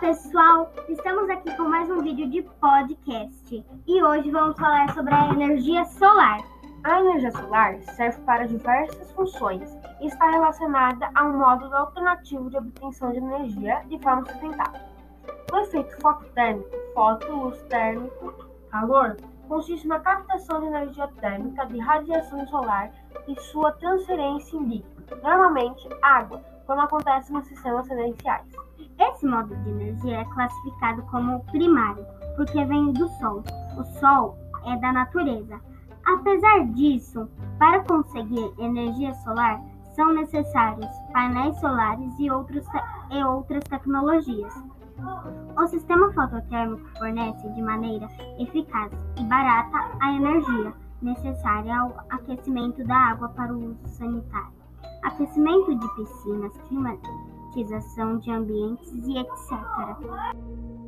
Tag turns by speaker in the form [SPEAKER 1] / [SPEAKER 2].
[SPEAKER 1] pessoal, estamos aqui com mais um vídeo de podcast e hoje vamos falar sobre a energia solar.
[SPEAKER 2] A energia solar serve para diversas funções e está relacionada a um modo alternativo de obtenção de energia de forma sustentável. O efeito fototérmico, foto, luz térmico, calor, consiste na captação de energia térmica de radiação solar e sua transferência em líquido, normalmente água, como acontece nos sistemas residenciais.
[SPEAKER 1] Esse modo de energia é classificado como primário, porque vem do Sol. O Sol é da natureza. Apesar disso, para conseguir energia solar, são necessários painéis solares e, outros e outras tecnologias. O sistema fototérmico fornece de maneira eficaz e barata a energia necessária ao aquecimento da água para o uso sanitário, aquecimento de piscinas, climatização de ambientes e etc.